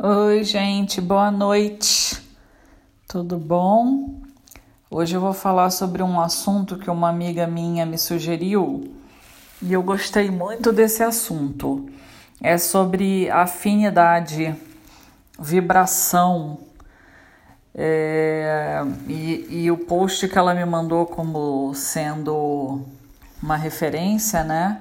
Oi, gente, boa noite. Tudo bom? Hoje eu vou falar sobre um assunto que uma amiga minha me sugeriu e eu gostei muito desse assunto. É sobre afinidade, vibração. É, e, e o post que ela me mandou como sendo uma referência, né?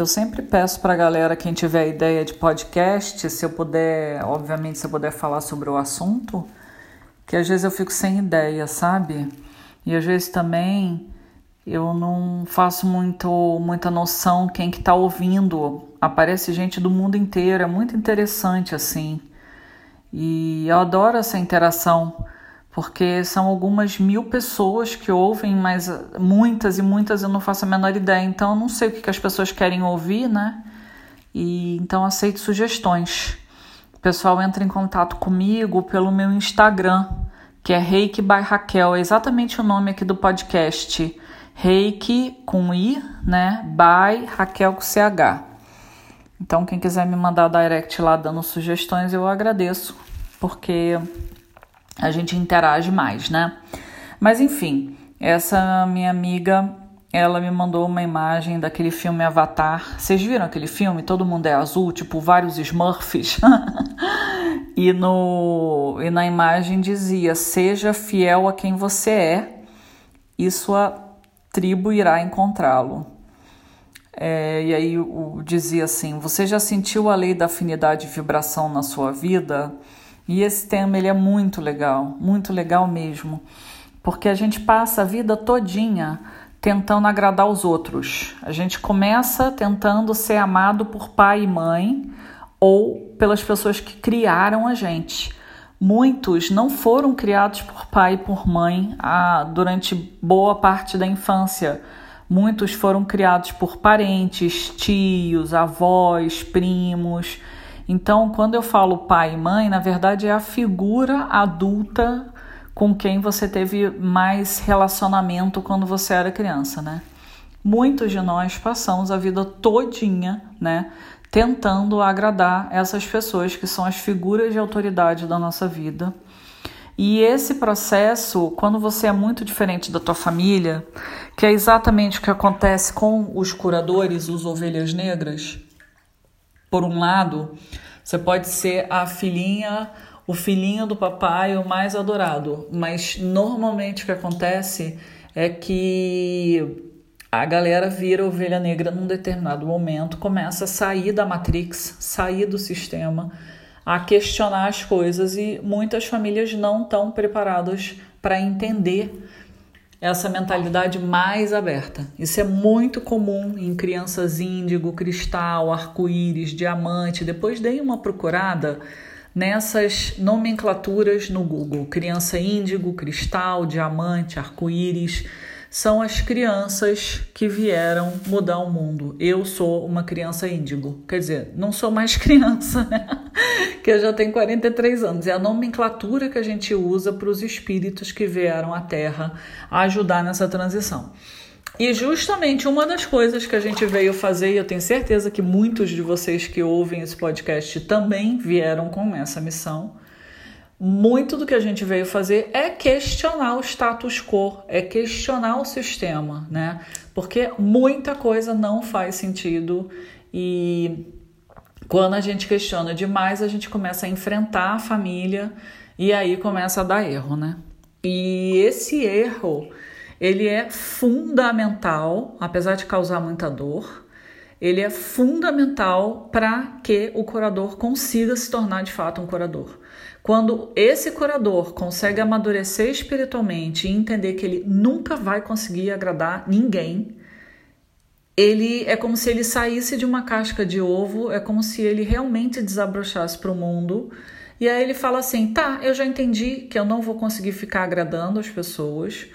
Que eu sempre peço para a galera, quem tiver ideia de podcast, se eu puder, obviamente, se eu puder falar sobre o assunto, que às vezes eu fico sem ideia, sabe? E às vezes também eu não faço muito, muita noção quem que tá ouvindo. Aparece gente do mundo inteiro, é muito interessante assim. E eu adoro essa interação porque são algumas mil pessoas que ouvem, mas muitas e muitas eu não faço a menor ideia. Então eu não sei o que, as pessoas querem ouvir, né? E então aceito sugestões. O pessoal entra em contato comigo pelo meu Instagram, que é Reiki by Raquel, é exatamente o nome aqui do podcast. Reiki com I, né? By Raquel com CH. Então, quem quiser me mandar direct lá dando sugestões, eu agradeço, porque a gente interage mais, né? Mas enfim, essa minha amiga, ela me mandou uma imagem daquele filme Avatar. Vocês viram aquele filme? Todo mundo é azul, tipo vários Smurfs. e, no, e na imagem dizia: Seja fiel a quem você é, e sua tribo irá encontrá-lo. É, e aí o, dizia assim: Você já sentiu a lei da afinidade e vibração na sua vida? E esse tema ele é muito legal, muito legal mesmo, porque a gente passa a vida todinha tentando agradar os outros. A gente começa tentando ser amado por pai e mãe ou pelas pessoas que criaram a gente. Muitos não foram criados por pai e por mãe ah, durante boa parte da infância. Muitos foram criados por parentes, tios, avós, primos então, quando eu falo pai e mãe, na verdade é a figura adulta com quem você teve mais relacionamento quando você era criança, né? Muitos de nós passamos a vida todinha, né, tentando agradar essas pessoas que são as figuras de autoridade da nossa vida. E esse processo, quando você é muito diferente da tua família, que é exatamente o que acontece com os curadores, os ovelhas negras, por um lado, você pode ser a filhinha, o filhinho do papai, o mais adorado, mas normalmente o que acontece é que a galera vira ovelha negra num determinado momento, começa a sair da matrix, sair do sistema, a questionar as coisas e muitas famílias não estão preparadas para entender essa mentalidade mais aberta. Isso é muito comum em crianças índigo, cristal, arco-íris, diamante. Depois dei uma procurada nessas nomenclaturas no Google: criança índigo, cristal, diamante, arco-íris são as crianças que vieram mudar o mundo. Eu sou uma criança índigo, quer dizer, não sou mais criança, né? que eu já tenho 43 anos. É a nomenclatura que a gente usa para os espíritos que vieram à Terra ajudar nessa transição. E justamente uma das coisas que a gente veio fazer, e eu tenho certeza que muitos de vocês que ouvem esse podcast também vieram com essa missão, muito do que a gente veio fazer é questionar o status quo, é questionar o sistema, né? Porque muita coisa não faz sentido e quando a gente questiona demais, a gente começa a enfrentar a família e aí começa a dar erro, né? E esse erro, ele é fundamental, apesar de causar muita dor, ele é fundamental para que o curador consiga se tornar de fato um curador. Quando esse curador consegue amadurecer espiritualmente e entender que ele nunca vai conseguir agradar ninguém, ele é como se ele saísse de uma casca de ovo, é como se ele realmente desabrochasse para o mundo. E aí ele fala assim: tá, eu já entendi que eu não vou conseguir ficar agradando as pessoas.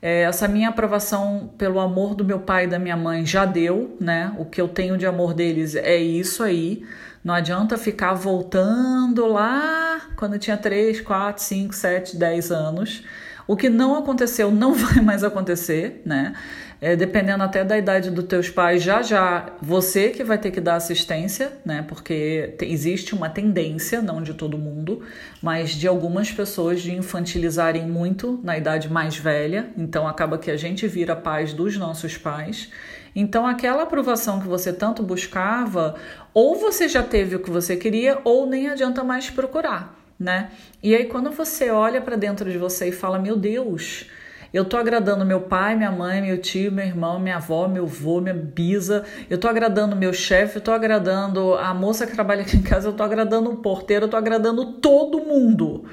É, essa minha aprovação pelo amor do meu pai e da minha mãe já deu, né? O que eu tenho de amor deles é isso aí. Não adianta ficar voltando lá quando eu tinha 3, 4, 5, 7, 10 anos. O que não aconteceu não vai mais acontecer, né? É, dependendo até da idade dos teus pais, já já você que vai ter que dar assistência, né? Porque existe uma tendência, não de todo mundo, mas de algumas pessoas de infantilizarem muito na idade mais velha. Então acaba que a gente vira pais dos nossos pais. Então aquela aprovação que você tanto buscava, ou você já teve o que você queria, ou nem adianta mais procurar, né? E aí quando você olha para dentro de você e fala: "Meu Deus, eu tô agradando meu pai, minha mãe, meu tio, meu irmão, minha avó, meu avô, minha bisa. Eu tô agradando meu chefe, eu tô agradando a moça que trabalha aqui em casa, eu tô agradando o porteiro, eu tô agradando todo mundo.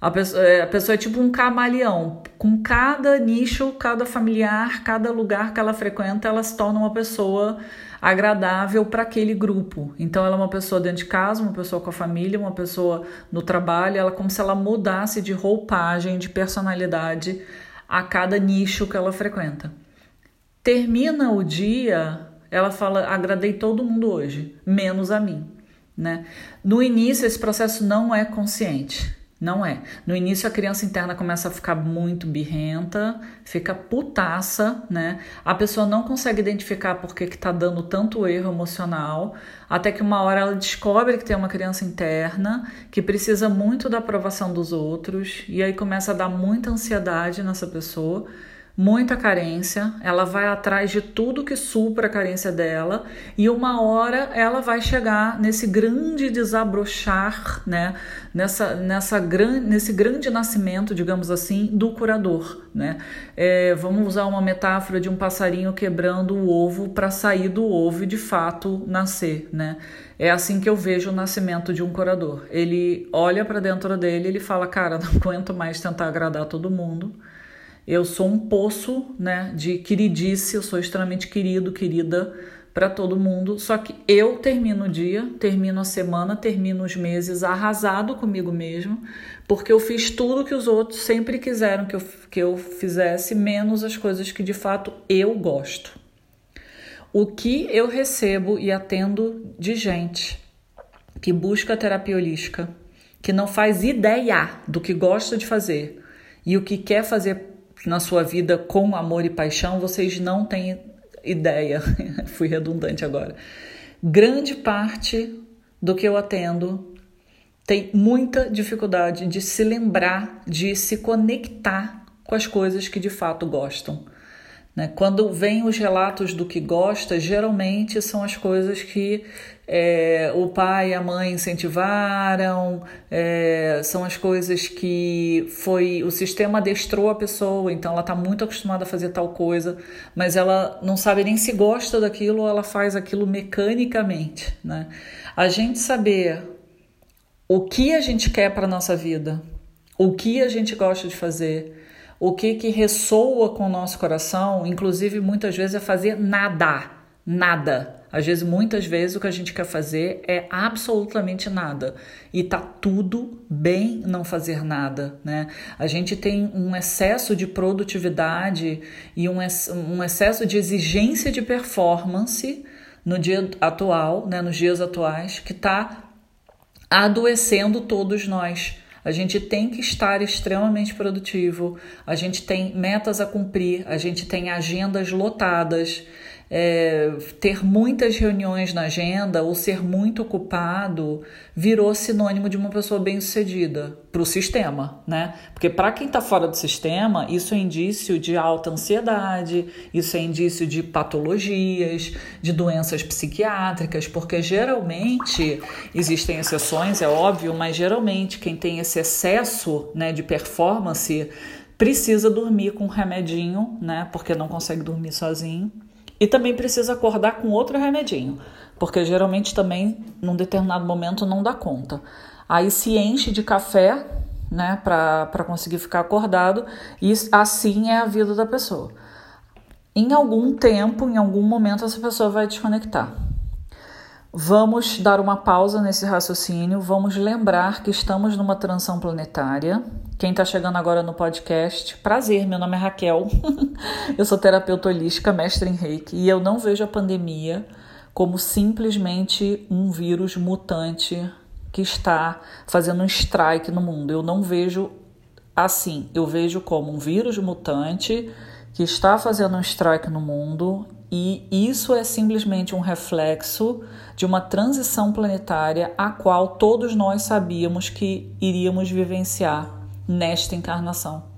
A pessoa, é, a pessoa é tipo um camaleão. Com cada nicho, cada familiar, cada lugar que ela frequenta, ela se torna uma pessoa agradável para aquele grupo. Então, ela é uma pessoa dentro de casa, uma pessoa com a família, uma pessoa no trabalho. Ela é como se ela mudasse de roupagem, de personalidade a cada nicho que ela frequenta. Termina o dia, ela fala: agradei todo mundo hoje, menos a mim. Né? No início, esse processo não é consciente. Não é. No início a criança interna começa a ficar muito birrenta, fica putaça, né? A pessoa não consegue identificar por que está dando tanto erro emocional, até que uma hora ela descobre que tem uma criança interna que precisa muito da aprovação dos outros, e aí começa a dar muita ansiedade nessa pessoa muita carência, ela vai atrás de tudo que supra a carência dela e uma hora ela vai chegar nesse grande desabrochar, né? Nessa, nessa gran, nesse grande nascimento, digamos assim, do curador, né? É, vamos usar uma metáfora de um passarinho quebrando o ovo para sair do ovo e de fato nascer, né? É assim que eu vejo o nascimento de um curador. Ele olha para dentro dele, ele fala, cara, não aguento mais tentar agradar todo mundo eu sou um poço, né, de queridice, eu sou extremamente querido, querida para todo mundo. Só que eu termino o dia, termino a semana, termino os meses arrasado comigo mesmo, porque eu fiz tudo que os outros sempre quiseram que eu, que eu fizesse, menos as coisas que de fato eu gosto. O que eu recebo e atendo de gente que busca terapia holística, que não faz ideia do que gosta de fazer e o que quer fazer na sua vida com amor e paixão, vocês não têm ideia. Fui redundante agora. Grande parte do que eu atendo tem muita dificuldade de se lembrar, de se conectar com as coisas que de fato gostam. Né? Quando vêm os relatos do que gosta, geralmente são as coisas que é, o pai e a mãe incentivaram, é, são as coisas que foi o sistema adestrou a pessoa, então ela está muito acostumada a fazer tal coisa, mas ela não sabe nem se gosta daquilo ou ela faz aquilo mecanicamente. Né? A gente saber o que a gente quer para a nossa vida, o que a gente gosta de fazer, o que que ressoa com o nosso coração, inclusive muitas vezes é fazer nada, nada. Às vezes, muitas vezes o que a gente quer fazer é absolutamente nada e tá tudo bem não fazer nada, né? A gente tem um excesso de produtividade e um, um excesso de exigência de performance no dia atual, né? Nos dias atuais que está adoecendo todos nós. A gente tem que estar extremamente produtivo, a gente tem metas a cumprir, a gente tem agendas lotadas é, ter muitas reuniões na agenda ou ser muito ocupado virou sinônimo de uma pessoa bem-sucedida para o sistema, né? Porque para quem está fora do sistema, isso é indício de alta ansiedade, isso é indício de patologias, de doenças psiquiátricas, porque geralmente existem exceções, é óbvio, mas geralmente quem tem esse excesso né, de performance precisa dormir com um remedinho, né? Porque não consegue dormir sozinho e também precisa acordar com outro remedinho, porque geralmente também num determinado momento não dá conta. Aí se enche de café, né, para conseguir ficar acordado, e assim é a vida da pessoa. Em algum tempo, em algum momento, essa pessoa vai desconectar. Vamos dar uma pausa nesse raciocínio, vamos lembrar que estamos numa transição planetária. Quem está chegando agora no podcast, prazer, meu nome é Raquel, eu sou terapeuta holística, mestre em reiki, e eu não vejo a pandemia como simplesmente um vírus mutante que está fazendo um strike no mundo. Eu não vejo assim, eu vejo como um vírus mutante que está fazendo um strike no mundo e isso é simplesmente um reflexo de uma transição planetária a qual todos nós sabíamos que iríamos vivenciar nesta encarnação.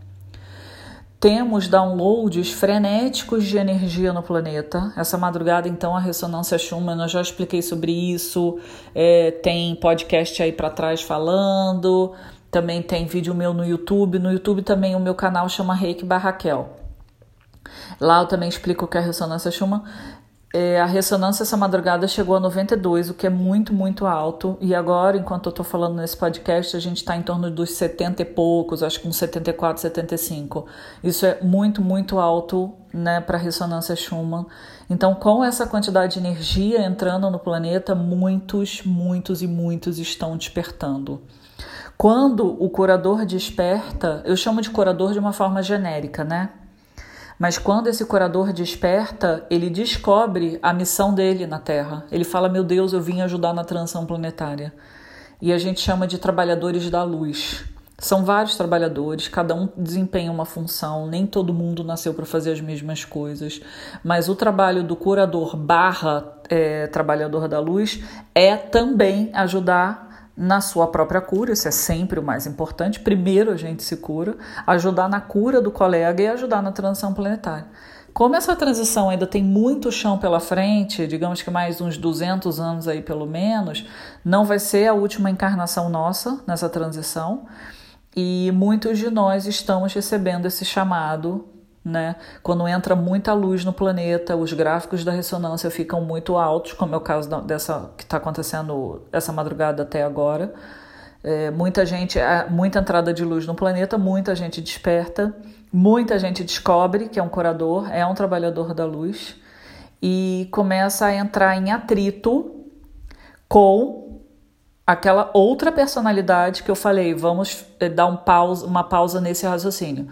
Temos downloads frenéticos de energia no planeta. Essa madrugada, então, a ressonância Schumann, eu já expliquei sobre isso. É, tem podcast aí para trás falando. Também tem vídeo meu no YouTube. No YouTube também o meu canal chama Reiki Barraquel. Lá eu também explico o que é ressonância Schumann. É, a ressonância essa madrugada chegou a 92, o que é muito, muito alto. E agora, enquanto eu estou falando nesse podcast, a gente está em torno dos 70 e poucos, acho que uns 74, 75. Isso é muito, muito alto né, para a ressonância Schumann. Então, com essa quantidade de energia entrando no planeta, muitos, muitos e muitos estão despertando. Quando o curador desperta, eu chamo de curador de uma forma genérica, né? Mas quando esse curador desperta, ele descobre a missão dele na Terra. Ele fala: Meu Deus, eu vim ajudar na transição planetária. E a gente chama de trabalhadores da luz. São vários trabalhadores, cada um desempenha uma função, nem todo mundo nasceu para fazer as mesmas coisas, mas o trabalho do curador barra é, trabalhador da luz é também ajudar na sua própria cura, isso é sempre o mais importante. Primeiro a gente se cura, ajudar na cura do colega e ajudar na transição planetária. Como essa transição ainda tem muito chão pela frente, digamos que mais uns 200 anos aí pelo menos, não vai ser a última encarnação nossa nessa transição. E muitos de nós estamos recebendo esse chamado né? Quando entra muita luz no planeta, os gráficos da ressonância ficam muito altos, como é o caso dessa que está acontecendo essa madrugada até agora. É, muita gente, é, muita entrada de luz no planeta, muita gente desperta, muita gente descobre que é um curador, é um trabalhador da luz e começa a entrar em atrito com aquela outra personalidade que eu falei. Vamos é, dar um pausa, uma pausa nesse raciocínio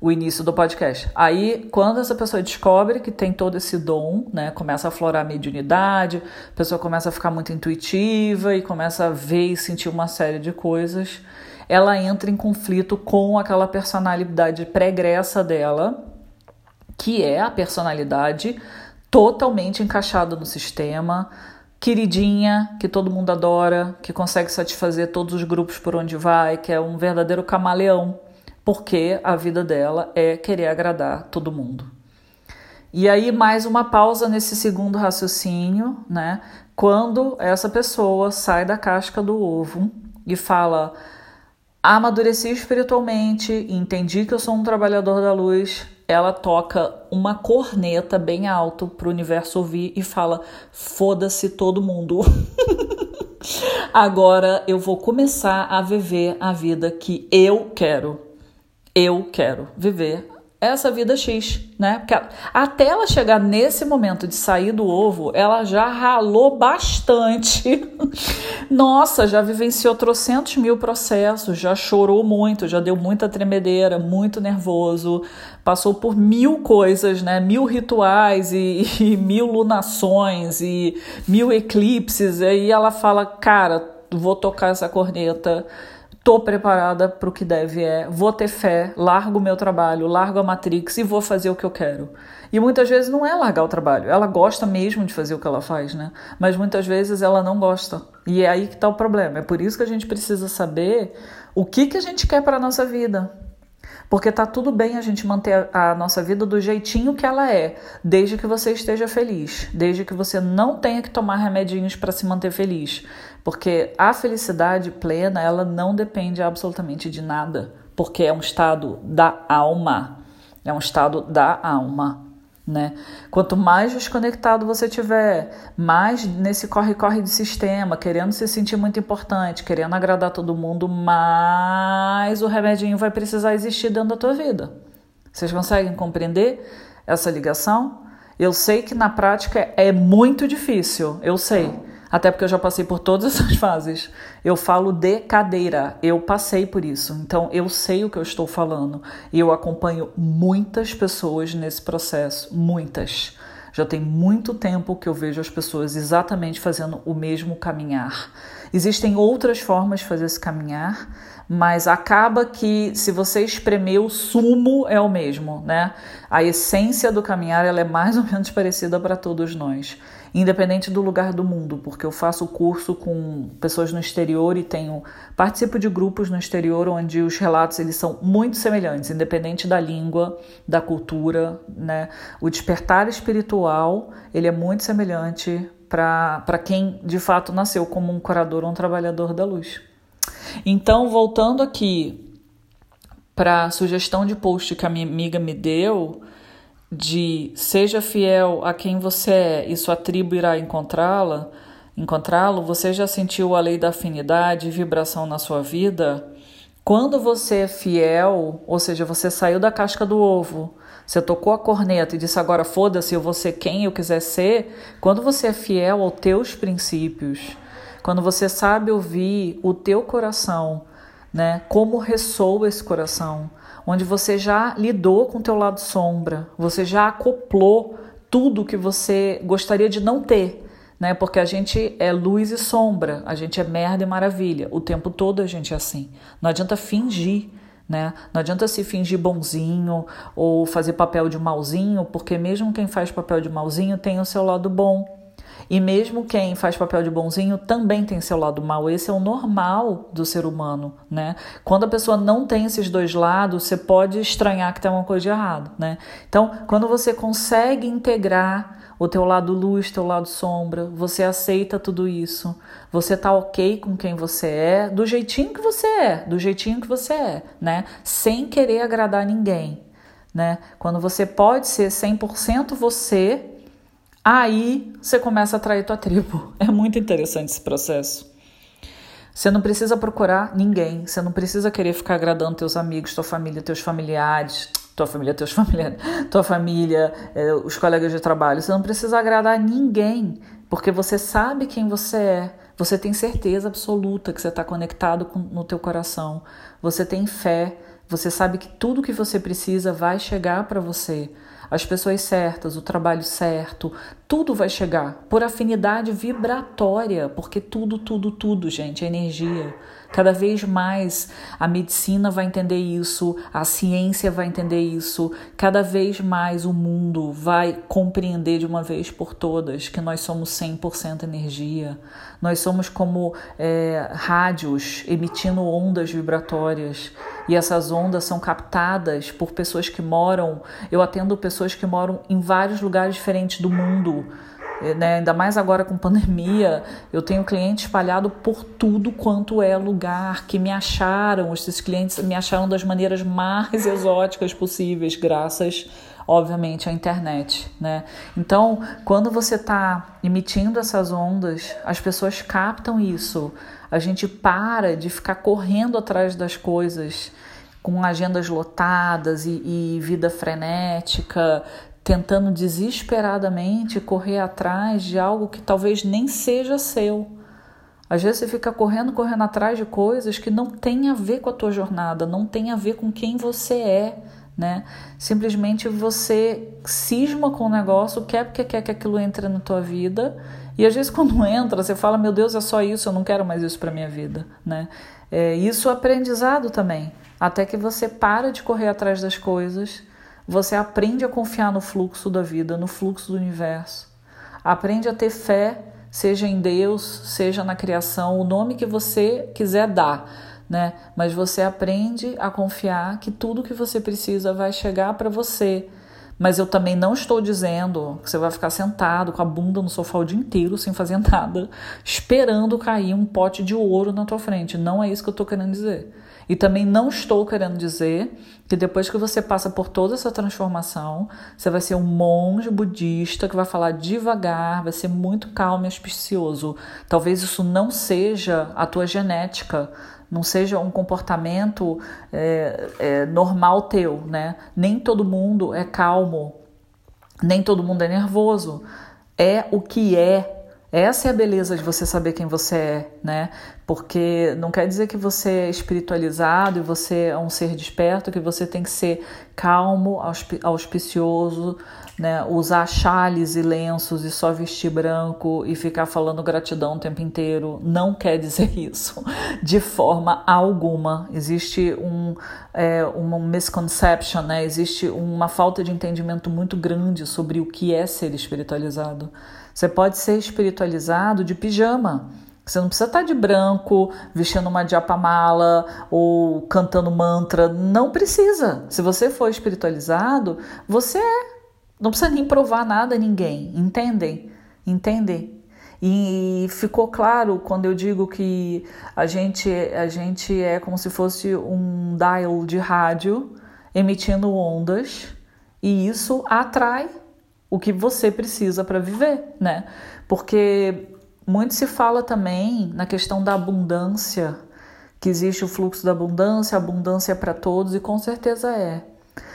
o início do podcast. Aí, quando essa pessoa descobre que tem todo esse dom, né, começa a aflorar a mediunidade, a pessoa começa a ficar muito intuitiva e começa a ver e sentir uma série de coisas, ela entra em conflito com aquela personalidade pregressa dela, que é a personalidade totalmente encaixada no sistema, queridinha, que todo mundo adora, que consegue satisfazer todos os grupos por onde vai, que é um verdadeiro camaleão porque a vida dela é querer agradar todo mundo. E aí, mais uma pausa nesse segundo raciocínio, né? Quando essa pessoa sai da casca do ovo e fala: amadureci espiritualmente, entendi que eu sou um trabalhador da luz, ela toca uma corneta bem alto para o universo ouvir e fala: foda-se todo mundo. Agora eu vou começar a viver a vida que eu quero eu quero viver essa vida X, né? Porque até ela chegar nesse momento de sair do ovo, ela já ralou bastante. Nossa, já vivenciou trocentos mil processos, já chorou muito, já deu muita tremedeira, muito nervoso, passou por mil coisas, né? Mil rituais e, e mil lunações e mil eclipses. E aí ela fala, cara, vou tocar essa corneta tô preparada para o que deve é, vou ter fé, largo o meu trabalho, largo a Matrix e vou fazer o que eu quero. E muitas vezes não é largar o trabalho, ela gosta mesmo de fazer o que ela faz, né? Mas muitas vezes ela não gosta. E é aí que está o problema. É por isso que a gente precisa saber o que, que a gente quer para a nossa vida. Porque tá tudo bem a gente manter a nossa vida do jeitinho que ela é, desde que você esteja feliz, desde que você não tenha que tomar remedinhos para se manter feliz. Porque a felicidade plena, ela não depende absolutamente de nada, porque é um estado da alma. É um estado da alma né? Quanto mais desconectado você tiver, mais nesse corre-corre de sistema, querendo se sentir muito importante, querendo agradar todo mundo, mais o remedinho vai precisar existir dentro da tua vida. Vocês conseguem compreender essa ligação? Eu sei que na prática é muito difícil, eu sei. Até porque eu já passei por todas essas fases. Eu falo de cadeira, eu passei por isso. Então eu sei o que eu estou falando. E eu acompanho muitas pessoas nesse processo, muitas. Já tem muito tempo que eu vejo as pessoas exatamente fazendo o mesmo caminhar. Existem outras formas de fazer esse caminhar, mas acaba que se você espremer o sumo é o mesmo, né? A essência do caminhar ela é mais ou menos parecida para todos nós, independente do lugar do mundo, porque eu faço curso com pessoas no exterior e tenho participo de grupos no exterior onde os relatos eles são muito semelhantes, independente da língua, da cultura, né? O despertar espiritual ele é muito semelhante para quem de fato nasceu como um curador ou um trabalhador da luz. Então, voltando aqui para a sugestão de post que a minha amiga me deu, de seja fiel a quem você é e sua tribo irá encontrá-la, encontrá-lo, você já sentiu a lei da afinidade e vibração na sua vida? Quando você é fiel, ou seja, você saiu da casca do ovo, você tocou a corneta e disse agora foda-se, eu vou ser quem eu quiser ser. Quando você é fiel aos teus princípios, quando você sabe ouvir o teu coração, né? Como ressoa esse coração, onde você já lidou com o teu lado sombra, você já acoplou tudo que você gostaria de não ter, né? Porque a gente é luz e sombra, a gente é merda e maravilha. O tempo todo a gente é assim. Não adianta fingir. Né? Não adianta se fingir bonzinho ou fazer papel de malzinho, porque mesmo quem faz papel de malzinho tem o seu lado bom. E mesmo quem faz papel de bonzinho também tem seu lado mal. Esse é o normal do ser humano, né? Quando a pessoa não tem esses dois lados, você pode estranhar que tem uma coisa de errado, né? Então, quando você consegue integrar o teu lado luz, teu lado sombra, você aceita tudo isso, você tá ok com quem você é, do jeitinho que você é, do jeitinho que você é, né? Sem querer agradar ninguém, né? Quando você pode ser 100% você, Aí você começa a atrair tua tribo. É muito interessante esse processo. Você não precisa procurar ninguém, você não precisa querer ficar agradando teus amigos, tua família, teus familiares, tua família, teus familiares, tua família, eh, os colegas de trabalho. Você não precisa agradar ninguém, porque você sabe quem você é. Você tem certeza absoluta que você está conectado com, no teu coração. Você tem fé. Você sabe que tudo que você precisa vai chegar para você as pessoas certas, o trabalho certo, tudo vai chegar por afinidade vibratória, porque tudo, tudo, tudo, gente, é energia. Cada vez mais a medicina vai entender isso, a ciência vai entender isso, cada vez mais o mundo vai compreender de uma vez por todas que nós somos 100% energia. Nós somos como é, rádios emitindo ondas vibratórias e essas ondas são captadas por pessoas que moram. Eu atendo pessoas que moram em vários lugares diferentes do mundo. Eh, né? Ainda mais agora com pandemia, eu tenho clientes espalhados por tudo quanto é lugar, que me acharam, esses clientes me acharam das maneiras mais exóticas possíveis, graças, obviamente, à internet. Né? Então, quando você está emitindo essas ondas, as pessoas captam isso. A gente para de ficar correndo atrás das coisas com agendas lotadas e, e vida frenética, tentando desesperadamente correr atrás de algo que talvez nem seja seu. Às vezes você fica correndo, correndo atrás de coisas que não tem a ver com a tua jornada, não tem a ver com quem você é, né? Simplesmente você cisma com o negócio, quer porque quer que aquilo entre na tua vida e às vezes quando entra, você fala, meu Deus, é só isso, eu não quero mais isso para minha vida, né? É, isso é aprendizado também. Até que você para de correr atrás das coisas, você aprende a confiar no fluxo da vida, no fluxo do universo. Aprende a ter fé, seja em Deus, seja na criação, o nome que você quiser dar, né? Mas você aprende a confiar que tudo que você precisa vai chegar para você mas eu também não estou dizendo que você vai ficar sentado com a bunda no sofá o dia inteiro sem fazer nada, esperando cair um pote de ouro na tua frente. Não é isso que eu estou querendo dizer. E também não estou querendo dizer que depois que você passa por toda essa transformação, você vai ser um monge budista que vai falar devagar, vai ser muito calmo e auspicioso. Talvez isso não seja a tua genética, não seja um comportamento é, é, normal teu, né? Nem todo mundo é calmo, nem todo mundo é nervoso. É o que é, Essa é a beleza de você saber quem você é, né? Porque não quer dizer que você é espiritualizado e você é um ser desperto, que você tem que ser calmo, auspicioso, né? Usar chales e lenços e só vestir branco e ficar falando gratidão o tempo inteiro. Não quer dizer isso, de forma alguma. Existe um, é, uma misconception, né? Existe uma falta de entendimento muito grande sobre o que é ser espiritualizado. Você pode ser espiritualizado de pijama. Você não precisa estar de branco, vestindo uma diapamala ou cantando mantra. Não precisa. Se você for espiritualizado, você é. Não precisa nem provar nada a ninguém. Entendem? Entendem? E ficou claro quando eu digo que a gente, a gente é como se fosse um dial de rádio emitindo ondas e isso atrai o que você precisa para viver, né? Porque muito se fala também na questão da abundância, que existe o fluxo da abundância, abundância é para todos e com certeza é.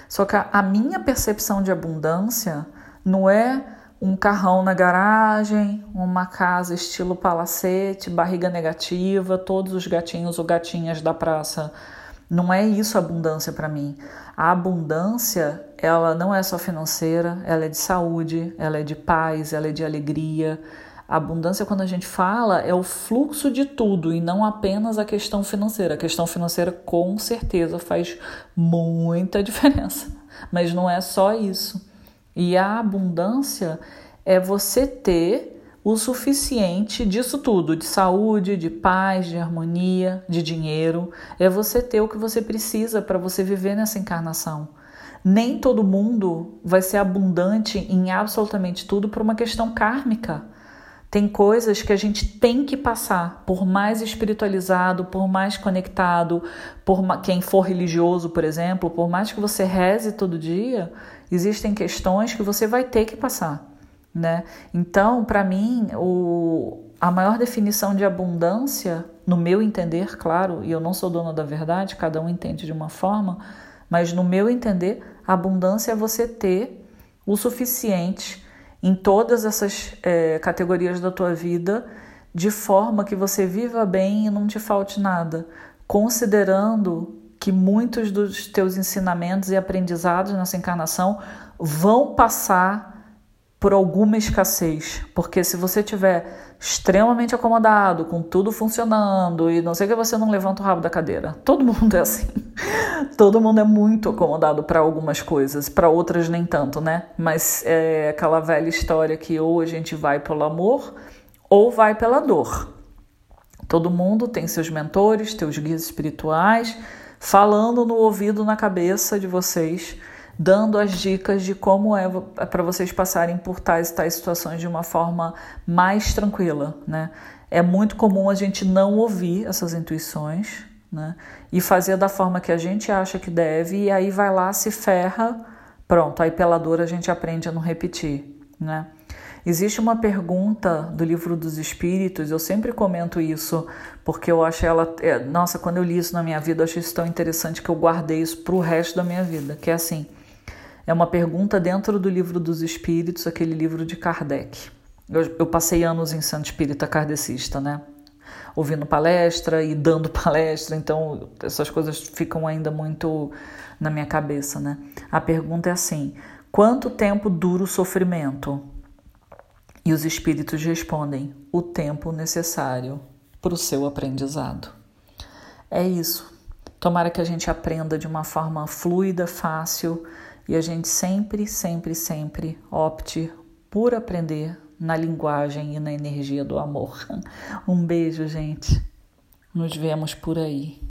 Só que a minha percepção de abundância não é um carrão na garagem, uma casa estilo palacete, barriga negativa, todos os gatinhos ou gatinhas da praça. Não é isso abundância para mim. A abundância, ela não é só financeira, ela é de saúde, ela é de paz, ela é de alegria. A abundância, quando a gente fala, é o fluxo de tudo e não apenas a questão financeira. A questão financeira, com certeza, faz muita diferença, mas não é só isso. E a abundância é você ter o suficiente disso tudo, de saúde, de paz, de harmonia, de dinheiro, é você ter o que você precisa para você viver nessa encarnação. Nem todo mundo vai ser abundante em absolutamente tudo por uma questão kármica. Tem coisas que a gente tem que passar, por mais espiritualizado, por mais conectado, por quem for religioso, por exemplo, por mais que você reze todo dia, existem questões que você vai ter que passar. Né? Então, para mim, o, a maior definição de abundância, no meu entender, claro, e eu não sou dona da verdade, cada um entende de uma forma, mas no meu entender, abundância é você ter o suficiente em todas essas é, categorias da tua vida, de forma que você viva bem e não te falte nada, considerando que muitos dos teus ensinamentos e aprendizados nessa encarnação vão passar por alguma escassez. Porque se você tiver extremamente acomodado, com tudo funcionando e não sei que você não levanta o rabo da cadeira. Todo mundo é assim. Todo mundo é muito acomodado para algumas coisas, para outras nem tanto, né? Mas é aquela velha história que ou a gente vai pelo amor ou vai pela dor. Todo mundo tem seus mentores, seus guias espirituais, falando no ouvido, na cabeça de vocês dando as dicas de como é, é para vocês passarem por tais e tais situações de uma forma mais tranquila, né? É muito comum a gente não ouvir essas intuições, né? E fazer da forma que a gente acha que deve e aí vai lá se ferra, pronto, aí pela dor a gente aprende a não repetir, né? Existe uma pergunta do livro dos Espíritos, eu sempre comento isso, porque eu acho ela. É, nossa, quando eu li isso na minha vida, eu achei isso tão interessante que eu guardei isso para o resto da minha vida, que é assim. É uma pergunta dentro do livro dos Espíritos, aquele livro de Kardec. Eu, eu passei anos em Santo Espírita Kardecista, né? Ouvindo palestra e dando palestra, então essas coisas ficam ainda muito na minha cabeça, né? A pergunta é assim: quanto tempo dura o sofrimento? E os espíritos respondem: o tempo necessário para o seu aprendizado. É isso. Tomara que a gente aprenda de uma forma fluida, fácil e a gente sempre, sempre, sempre opte por aprender na linguagem e na energia do amor. Um beijo, gente. Nos vemos por aí.